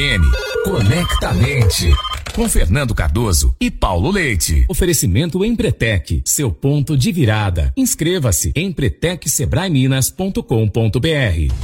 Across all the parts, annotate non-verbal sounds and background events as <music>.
N Conectamente com Fernando Cardoso e Paulo Leite. Oferecimento Empretec, seu ponto de virada. Inscreva-se em empretecsebraeminas.com.br.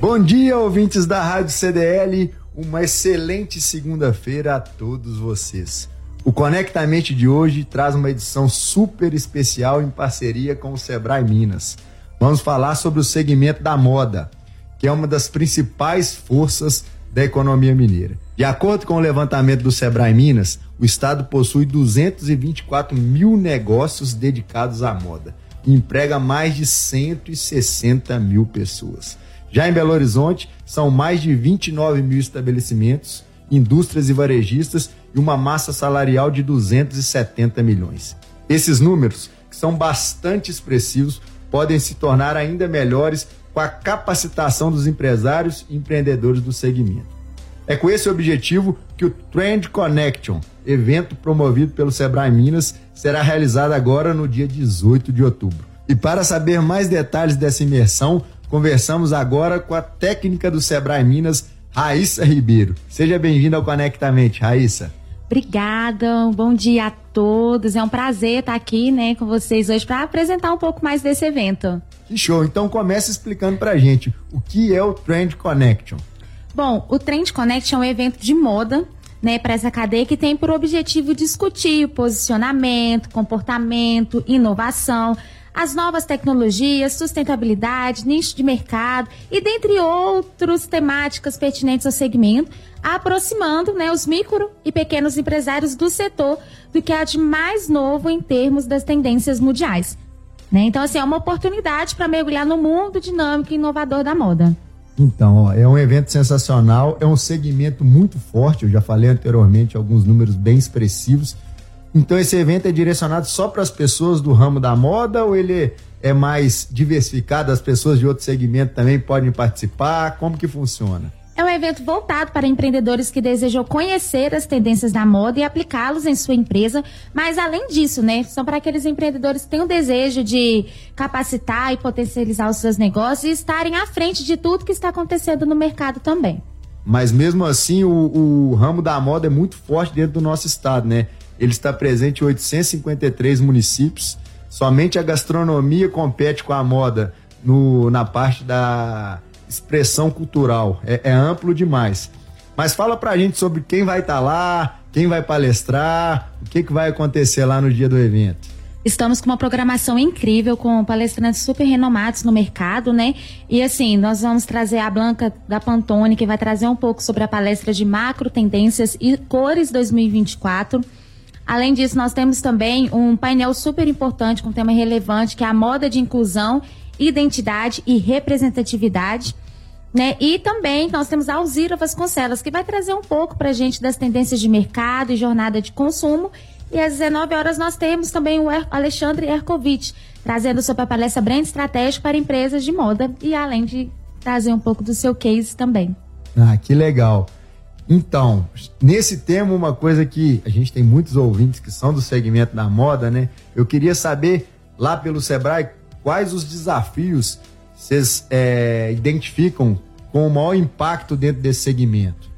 Bom dia, ouvintes da Rádio CDL. Uma excelente segunda-feira a todos vocês. O Conectamente de hoje traz uma edição super especial em parceria com o Sebrae Minas. Vamos falar sobre o segmento da moda, que é uma das principais forças da economia mineira. De acordo com o levantamento do Sebrae Minas, o estado possui 224 mil negócios dedicados à moda e emprega mais de 160 mil pessoas. Já em Belo Horizonte, são mais de 29 mil estabelecimentos, indústrias e varejistas e uma massa salarial de 270 milhões. Esses números, que são bastante expressivos, podem se tornar ainda melhores com a capacitação dos empresários e empreendedores do segmento. É com esse objetivo que o Trend Connection, evento promovido pelo Sebrae Minas, será realizado agora no dia 18 de outubro. E para saber mais detalhes dessa imersão, conversamos agora com a técnica do Sebrae Minas, Raíssa Ribeiro. Seja bem-vinda ao Conectamente, Raíssa. Obrigada, bom dia a todos. É um prazer estar aqui né, com vocês hoje para apresentar um pouco mais desse evento. Que show! Então comece explicando para a gente o que é o Trend Connection. Bom, o Trend Connection é um evento de moda né, para essa cadeia que tem por objetivo discutir o posicionamento, comportamento, inovação, as novas tecnologias, sustentabilidade, nicho de mercado e dentre outras temáticas pertinentes ao segmento, aproximando né, os micro e pequenos empresários do setor do que há de mais novo em termos das tendências mundiais. Né? Então, assim, é uma oportunidade para mergulhar no mundo dinâmico e inovador da moda. Então, ó, é um evento sensacional, é um segmento muito forte, eu já falei anteriormente alguns números bem expressivos. Então, esse evento é direcionado só para as pessoas do ramo da moda ou ele é mais diversificado, as pessoas de outro segmento também podem participar? Como que funciona? É um evento voltado para empreendedores que desejam conhecer as tendências da moda e aplicá-los em sua empresa. Mas além disso, né, são para aqueles empreendedores que têm o desejo de capacitar e potencializar os seus negócios e estarem à frente de tudo que está acontecendo no mercado também. Mas mesmo assim, o, o ramo da moda é muito forte dentro do nosso estado, né? Ele está presente em 853 municípios. Somente a gastronomia compete com a moda no, na parte da expressão cultural. É, é amplo demais. Mas fala pra gente sobre quem vai estar tá lá, quem vai palestrar, o que, que vai acontecer lá no dia do evento. Estamos com uma programação incrível, com palestrantes super renomados no mercado, né? E assim, nós vamos trazer a Blanca da Pantone, que vai trazer um pouco sobre a palestra de macro tendências e cores 2024. Além disso, nós temos também um painel super importante com um tema relevante, que é a moda de inclusão identidade e representatividade. Né? E também nós temos a Alzira Vasconcelos, que vai trazer um pouco para a gente das tendências de mercado e jornada de consumo. E às 19 horas nós temos também o Alexandre Erkovic, trazendo sobre a palestra Brand Estratégico para empresas de moda e além de trazer um pouco do seu case também. Ah, que legal. Então, nesse tema, uma coisa que a gente tem muitos ouvintes que são do segmento da moda, né? Eu queria saber, lá pelo Sebrae, quais os desafios vocês é, identificam com o maior impacto dentro desse segmento?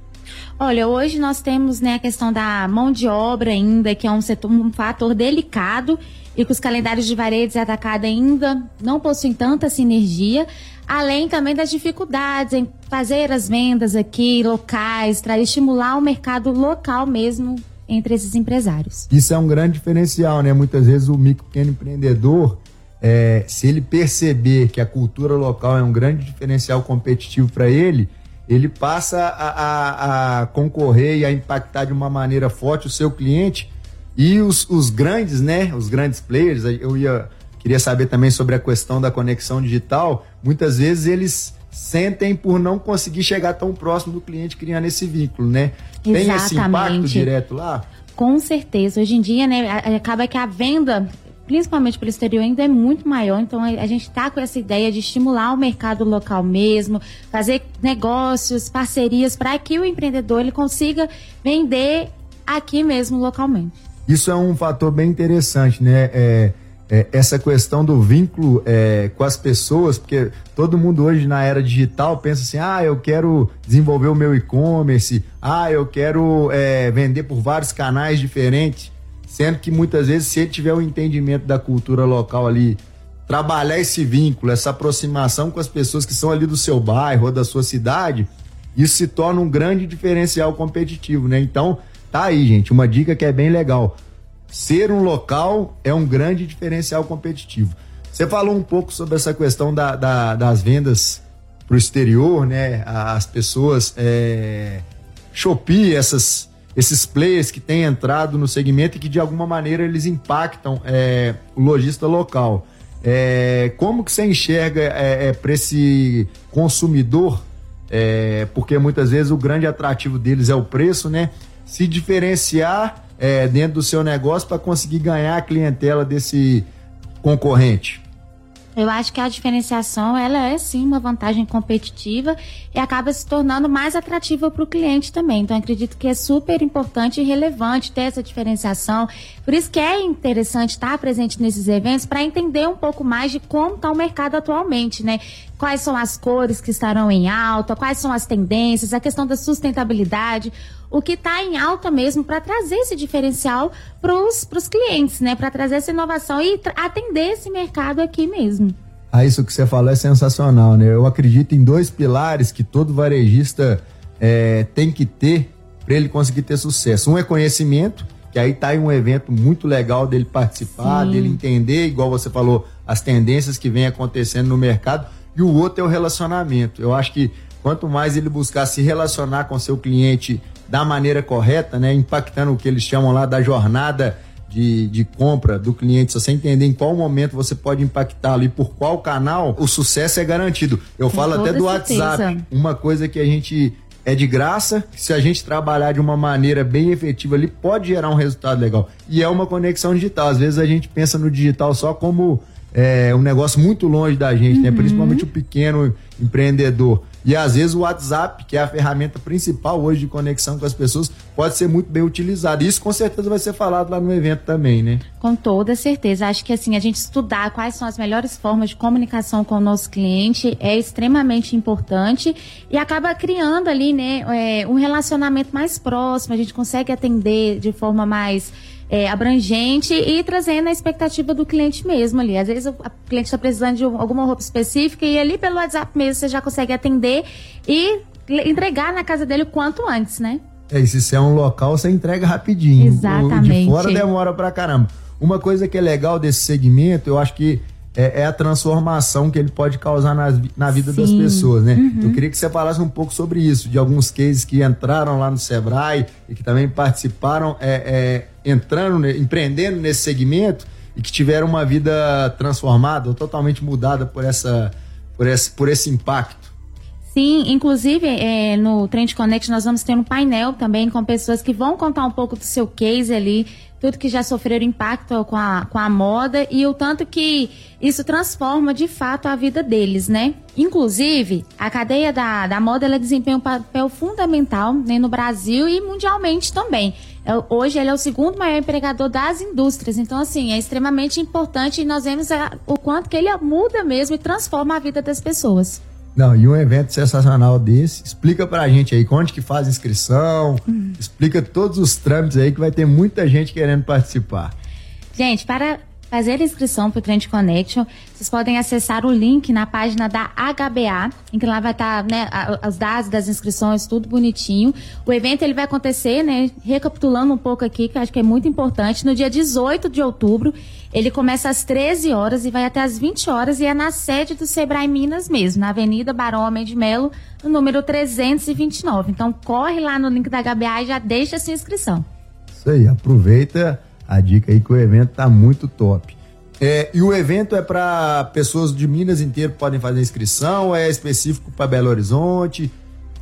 Olha, hoje nós temos né, a questão da mão de obra ainda, que é um, setor, um fator delicado e que os calendários de varejo e ainda não possuem tanta sinergia, além também das dificuldades em fazer as vendas aqui locais, para estimular o mercado local mesmo entre esses empresários. Isso é um grande diferencial, né? Muitas vezes o micro pequeno empreendedor é, se ele perceber que a cultura local é um grande diferencial competitivo para ele, ele passa a, a, a, concorrer e a impactar de uma maneira forte o seu cliente e os, os grandes, né? Os grandes players. Eu ia queria saber também sobre a questão da conexão digital. Muitas vezes eles sentem por não conseguir chegar tão próximo do cliente criando esse vínculo, né? Exatamente. Tem esse impacto direto lá? Com certeza. Hoje em dia, né, acaba que a venda principalmente pelo exterior, ainda é muito maior. Então, a gente está com essa ideia de estimular o mercado local mesmo, fazer negócios, parcerias, para que o empreendedor ele consiga vender aqui mesmo localmente. Isso é um fator bem interessante, né? É, é, essa questão do vínculo é, com as pessoas, porque todo mundo hoje na era digital pensa assim: ah, eu quero desenvolver o meu e-commerce, ah, eu quero é, vender por vários canais diferentes, sendo que muitas vezes, se ele tiver o um entendimento da cultura local ali, trabalhar esse vínculo, essa aproximação com as pessoas que são ali do seu bairro ou da sua cidade, isso se torna um grande diferencial competitivo, né? Então, tá aí, gente, uma dica que é bem legal ser um local é um grande diferencial competitivo. Você falou um pouco sobre essa questão da, da, das vendas para o exterior, né? As pessoas, é, essas, esses players que têm entrado no segmento e que de alguma maneira eles impactam é, o lojista local. É, como que você enxerga é, é, para esse consumidor? É, porque muitas vezes o grande atrativo deles é o preço, né? Se diferenciar é, dentro do seu negócio para conseguir ganhar a clientela desse concorrente? Eu acho que a diferenciação ela é sim uma vantagem competitiva e acaba se tornando mais atrativa para o cliente também. Então acredito que é super importante e relevante ter essa diferenciação. Por isso que é interessante estar presente nesses eventos para entender um pouco mais de como está o mercado atualmente, né? Quais são as cores que estarão em alta, quais são as tendências, a questão da sustentabilidade o que está em alta mesmo para trazer esse diferencial para os clientes, né? Para trazer essa inovação e atender esse mercado aqui mesmo. Ah, isso que você falou é sensacional, né? Eu acredito em dois pilares que todo varejista é, tem que ter para ele conseguir ter sucesso. Um é conhecimento, que aí tá em um evento muito legal dele participar, Sim. dele entender, igual você falou, as tendências que vem acontecendo no mercado. E o outro é o relacionamento. Eu acho que quanto mais ele buscar se relacionar com seu cliente da maneira correta, né? Impactando o que eles chamam lá da jornada de, de compra do cliente, se você entender em qual momento você pode impactar ali, por qual canal, o sucesso é garantido. Eu Com falo até do certeza. WhatsApp, uma coisa que a gente é de graça, se a gente trabalhar de uma maneira bem efetiva ali, pode gerar um resultado legal. E é uma conexão digital. Às vezes a gente pensa no digital só como é, um negócio muito longe da gente, né? uhum. né? Principalmente o pequeno empreendedor. E às vezes o WhatsApp, que é a ferramenta principal hoje de conexão com as pessoas, pode ser muito bem utilizado. Isso com certeza vai ser falado lá no evento também, né? Com toda certeza. Acho que assim, a gente estudar quais são as melhores formas de comunicação com o nosso cliente é extremamente importante e acaba criando ali, né, é, um relacionamento mais próximo, a gente consegue atender de forma mais é, abrangente e trazendo a expectativa do cliente mesmo ali. Às vezes o cliente está precisando de alguma roupa específica e ali pelo WhatsApp mesmo você já consegue atender e entregar na casa dele o quanto antes, né? É, e se é um local, você entrega rapidinho. Exatamente. O de fora demora pra caramba. Uma coisa que é legal desse segmento, eu acho que é, é, a transformação que ele pode causar na, na vida Sim. das pessoas, né? Uhum. Eu queria que você falasse um pouco sobre isso, de alguns cases que entraram lá no Sebrae e que também participaram, é, é, entrando, empreendendo nesse segmento e que tiveram uma vida transformada ou totalmente mudada por, essa, por, esse, por esse impacto. Sim, inclusive é, no Trend Connect nós vamos ter um painel também com pessoas que vão contar um pouco do seu case ali, tudo que já sofreram impacto com a, com a moda e o tanto que isso transforma de fato a vida deles, né? Inclusive, a cadeia da, da moda ela desempenha um papel fundamental né, no Brasil e mundialmente também. É, hoje ele é o segundo maior empregador das indústrias, então assim, é extremamente importante e nós vemos a, o quanto que ele muda mesmo e transforma a vida das pessoas. Não, e um evento sensacional desse, explica pra gente aí onde que faz inscrição, uhum. explica todos os trâmites aí que vai ter muita gente querendo participar. Gente, para fazer a inscrição para o Trend Connection, vocês podem acessar o link na página da HBA, em que lá vai estar tá, né, os dados das inscrições, tudo bonitinho. O evento ele vai acontecer, né, recapitulando um pouco aqui, que acho que é muito importante, no dia 18 de outubro. Ele começa às 13 horas e vai até às 20 horas e é na sede do Sebrae Minas mesmo, na Avenida Barão Homem de Melo, no número 329. Então corre lá no link da HBA e já deixa a sua inscrição. Isso aí, aproveita a dica aí que o evento tá muito top. É, e o evento é para pessoas de Minas inteiro que podem fazer inscrição, é específico para Belo Horizonte?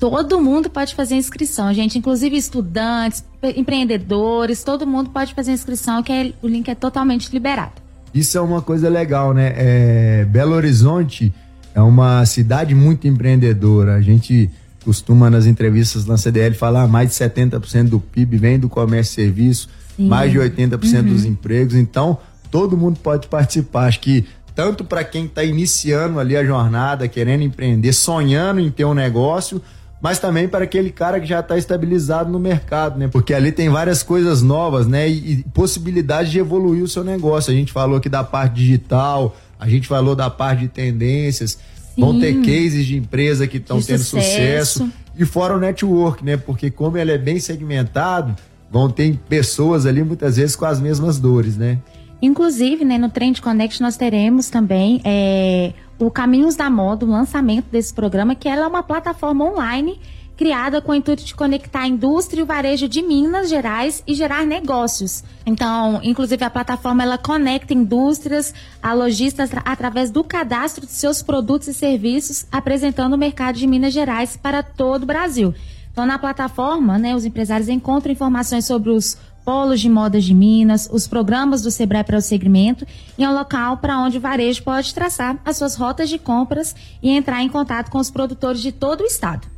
Todo mundo pode fazer inscrição, gente, inclusive estudantes, empreendedores, todo mundo pode fazer inscrição, que é, o link é totalmente liberado. Isso é uma coisa legal, né? É, Belo Horizonte é uma cidade muito empreendedora. A gente costuma nas entrevistas na CDL falar mais de 70% do PIB vem do comércio e serviço mais de 80% uhum. dos empregos. Então, todo mundo pode participar. Acho que tanto para quem está iniciando ali a jornada, querendo empreender, sonhando em ter um negócio, mas também para aquele cara que já está estabilizado no mercado, né? Porque ali tem várias coisas novas, né? E, e possibilidade de evoluir o seu negócio. A gente falou aqui da parte digital, a gente falou da parte de tendências. Sim. Vão ter cases de empresa que estão tendo sucesso. sucesso. E fora o network, né? Porque como ele é bem segmentado, vão ter pessoas ali muitas vezes com as mesmas dores, né? Inclusive, né, no Trend Connect nós teremos também é, o Caminhos da Moda, o lançamento desse programa, que ela é uma plataforma online criada com o intuito de conectar a indústria e o varejo de Minas Gerais e gerar negócios. Então, inclusive a plataforma ela conecta indústrias a lojistas através do cadastro de seus produtos e serviços, apresentando o mercado de Minas Gerais para todo o Brasil. Então, na plataforma, né, os empresários encontram informações sobre os polos de modas de Minas, os programas do Sebrae para o segmento e é um local para onde o varejo pode traçar as suas rotas de compras e entrar em contato com os produtores de todo o estado.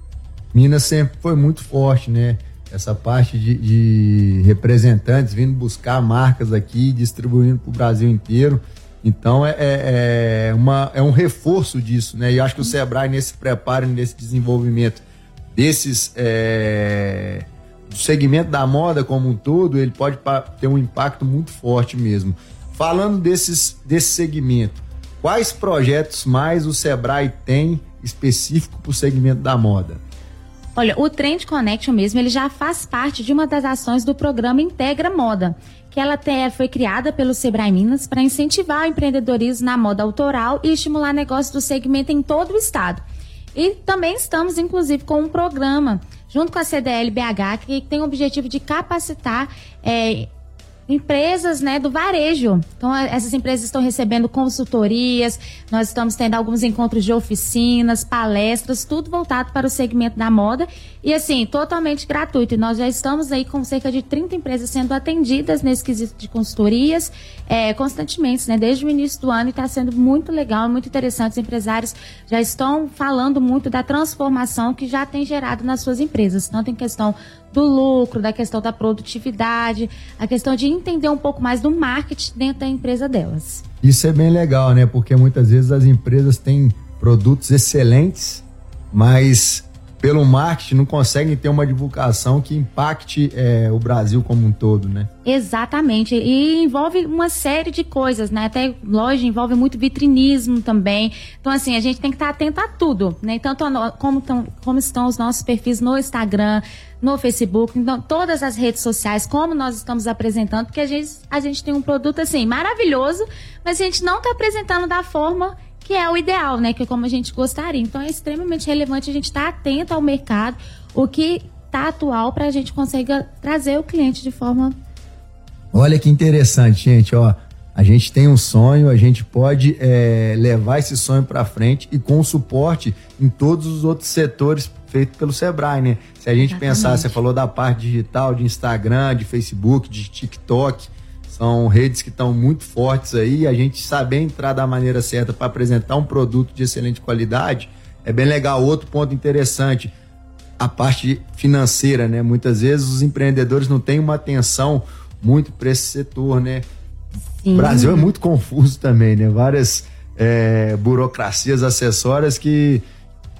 Minas sempre foi muito forte, né? Essa parte de, de representantes vindo buscar marcas aqui, distribuindo para o Brasil inteiro. Então é, é, é, uma, é um reforço disso, né? E acho que o Sebrae, nesse preparo, nesse desenvolvimento desses é, do segmento da moda como um todo, ele pode ter um impacto muito forte mesmo. Falando desses, desse segmento, quais projetos mais o Sebrae tem específico para o segmento da moda? Olha, o Trend Connection mesmo, ele já faz parte de uma das ações do programa Integra Moda, que ela até foi criada pelo Sebrae Minas para incentivar o empreendedorismo na moda autoral e estimular negócios do segmento em todo o estado. E também estamos, inclusive, com um programa junto com a CDL BH, que tem o objetivo de capacitar é, empresas né, do varejo. Então, essas empresas estão recebendo consultorias, nós estamos tendo alguns encontros de oficinas, palestras, tudo voltado para o segmento da moda e, assim, totalmente gratuito. E nós já estamos aí com cerca de 30 empresas sendo atendidas nesse quesito de consultorias é, constantemente, né, desde o início do ano e está sendo muito legal, muito interessante. Os empresários já estão falando muito da transformação que já tem gerado nas suas empresas, tanto em questão do lucro, da questão da produtividade, a questão de entender um pouco mais do marketing dentro da empresa delas. Isso é bem legal, né? Porque muitas vezes as empresas têm produtos excelentes, mas pelo marketing não conseguem ter uma divulgação que impacte é, o Brasil como um todo, né? Exatamente. E envolve uma série de coisas, né? Até loja envolve muito vitrinismo também. Então, assim, a gente tem que estar atento a tudo, né? Tanto a, como, tão, como estão os nossos perfis no Instagram, no Facebook, então todas as redes sociais, como nós estamos apresentando, porque a gente, a gente tem um produto assim maravilhoso, mas a gente não está apresentando da forma que é o ideal, né? Que é como a gente gostaria. Então é extremamente relevante a gente estar tá atento ao mercado, o que está atual para a gente conseguir trazer o cliente de forma. Olha que interessante, gente, ó. A gente tem um sonho, a gente pode é, levar esse sonho para frente e com suporte em todos os outros setores feito pelo Sebrae, né? Se a gente Exatamente. pensar, você falou da parte digital, de Instagram, de Facebook, de TikTok, são redes que estão muito fortes aí. A gente saber entrar da maneira certa para apresentar um produto de excelente qualidade é bem legal. Outro ponto interessante, a parte financeira, né? Muitas vezes os empreendedores não têm uma atenção muito para esse setor, né? Sim. O Brasil é muito confuso também, né? Várias é, burocracias acessórias que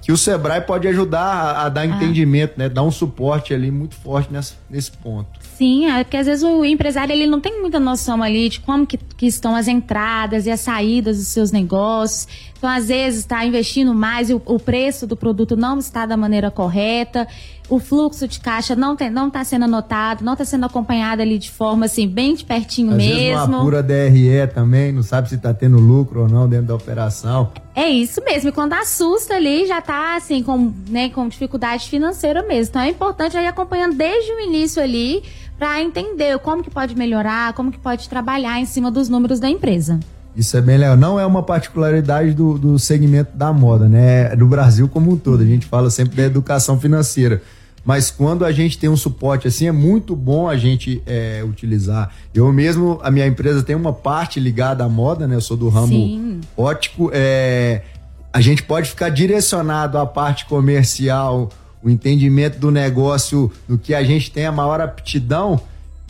que o Sebrae pode ajudar a, a dar ah. entendimento, né? Dar um suporte ali muito forte nessa, nesse ponto. Sim, é porque às vezes o empresário ele não tem muita noção ali de como que, que estão as entradas e as saídas dos seus negócios. Então, às vezes, está investindo mais e o, o, preço do produto não está da maneira correta, o fluxo de caixa não está tá sendo anotado, não está sendo acompanhado ali de forma assim, bem de pertinho às mesmo. Vezes uma pura DRE também, não sabe se está tendo lucro ou não dentro da operação. É isso mesmo, e quando assusta ali, já está assim, com, né, com dificuldade financeira mesmo. Então é importante ir acompanhando desde o início ali para entender como que pode melhorar, como que pode trabalhar em cima dos números da empresa. Isso é bem legal. Não é uma particularidade do, do segmento da moda, né? É do Brasil como um todo. A gente fala sempre da educação financeira. Mas quando a gente tem um suporte assim, é muito bom a gente é, utilizar. Eu mesmo, a minha empresa tem uma parte ligada à moda, né? Eu sou do ramo Sim. ótico. É, a gente pode ficar direcionado à parte comercial, o entendimento do negócio, do que a gente tem a maior aptidão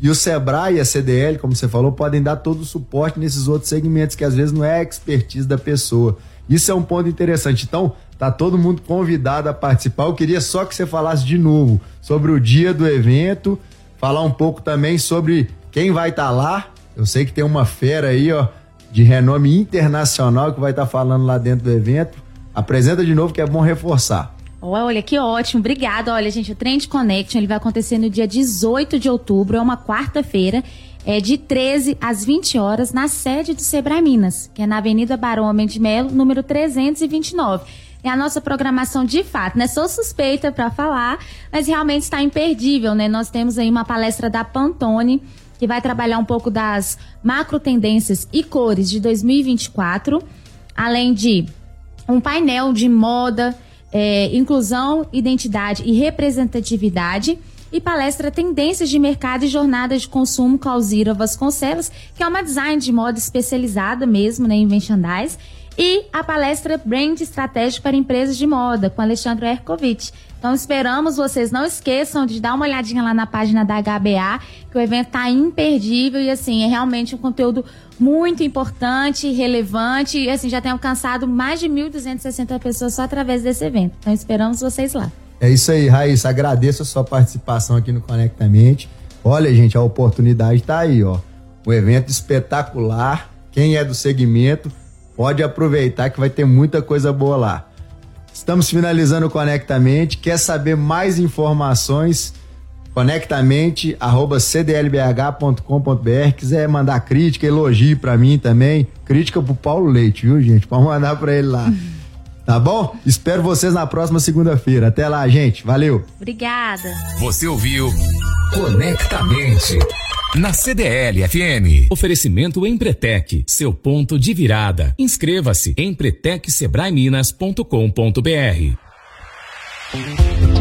E o Sebrae e a CDL, como você falou, podem dar todo o suporte nesses outros segmentos que às vezes não é expertise da pessoa. Isso é um ponto interessante. Então, tá todo mundo convidado a participar. Eu queria só que você falasse de novo sobre o dia do evento, falar um pouco também sobre quem vai estar tá lá. Eu sei que tem uma fera aí, ó, de renome internacional que vai estar tá falando lá dentro do evento. Apresenta de novo que é bom reforçar. Olha, que ótimo, obrigada. Olha, gente, o Trend Connection ele vai acontecer no dia 18 de outubro, é uma quarta-feira, é de 13 às 20 horas, na sede do Sebrae Minas, que é na Avenida Barão Homem de Melo, número 329. É a nossa programação de fato, né? Sou suspeita para falar, mas realmente está imperdível, né? Nós temos aí uma palestra da Pantone, que vai trabalhar um pouco das macro tendências e cores de 2024, além de um painel de moda, é, inclusão, identidade e representatividade. E palestra Tendências de Mercado e Jornadas de Consumo com Alzira Vasconcelos, que é uma design de moda especializada mesmo né, em merchandise, e a palestra Brand Estratégico para Empresas de Moda, com Alexandre Erkovitch. Então esperamos vocês não esqueçam de dar uma olhadinha lá na página da HBA, que o evento está imperdível e assim, é realmente um conteúdo muito importante, relevante e assim já tem alcançado mais de 1.260 pessoas só através desse evento. Então esperamos vocês lá. É isso aí, Raíssa, agradeço a sua participação aqui no Conectamente. Olha, gente, a oportunidade está aí, ó. Um evento espetacular. Quem é do segmento pode aproveitar que vai ter muita coisa boa lá. Estamos finalizando o Conectamente. Quer saber mais informações? Conectamente, arroba cdlbh.com.br. Quiser mandar crítica, elogio para mim também. Crítica pro Paulo Leite, viu, gente? Pode mandar para ele lá. <laughs> Tá bom? Espero vocês na próxima segunda-feira. Até lá, gente. Valeu. Obrigada. Você ouviu Conectamente. Na CDL FM. Oferecimento Empretec, seu ponto de virada. Inscreva-se em empretecsebraeminas.com.br.